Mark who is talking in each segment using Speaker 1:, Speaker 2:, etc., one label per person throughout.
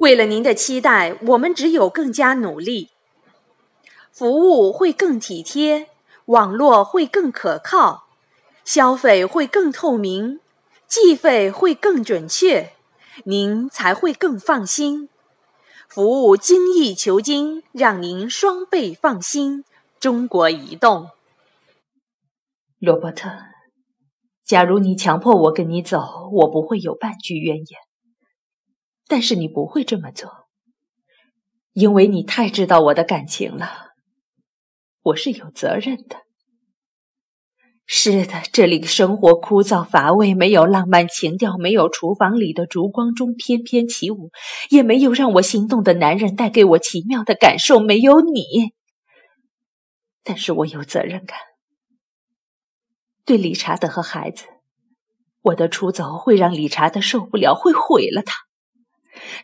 Speaker 1: 为了您的期待，我们只有更加努力。服务会更体贴，网络会更可靠，消费会更透明，计费会更准确，您才会更放心。服务精益求精，让您双倍放心。中国移动。
Speaker 2: 罗伯特，假如你强迫我跟你走，我不会有半句怨言。但是你不会这么做，因为你太知道我的感情了。我是有责任的。是的，这里生活枯燥乏味，没有浪漫情调，没有厨房里的烛光中翩翩起舞，也没有让我心动的男人带给我奇妙的感受，没有你。但是我有责任感，对理查德和孩子，我的出走会让理查德受不了，会毁了他。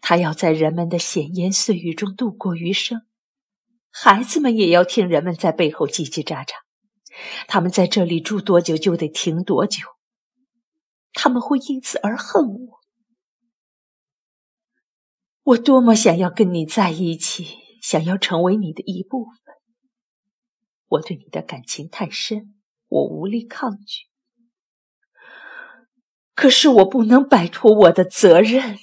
Speaker 2: 他要在人们的闲言碎语中度过余生，孩子们也要听人们在背后叽叽喳喳。他们在这里住多久就得停多久，他们会因此而恨我。我多么想要跟你在一起，想要成为你的一部分。我对你的感情太深，我无力抗拒。可是我不能摆脱我的责任。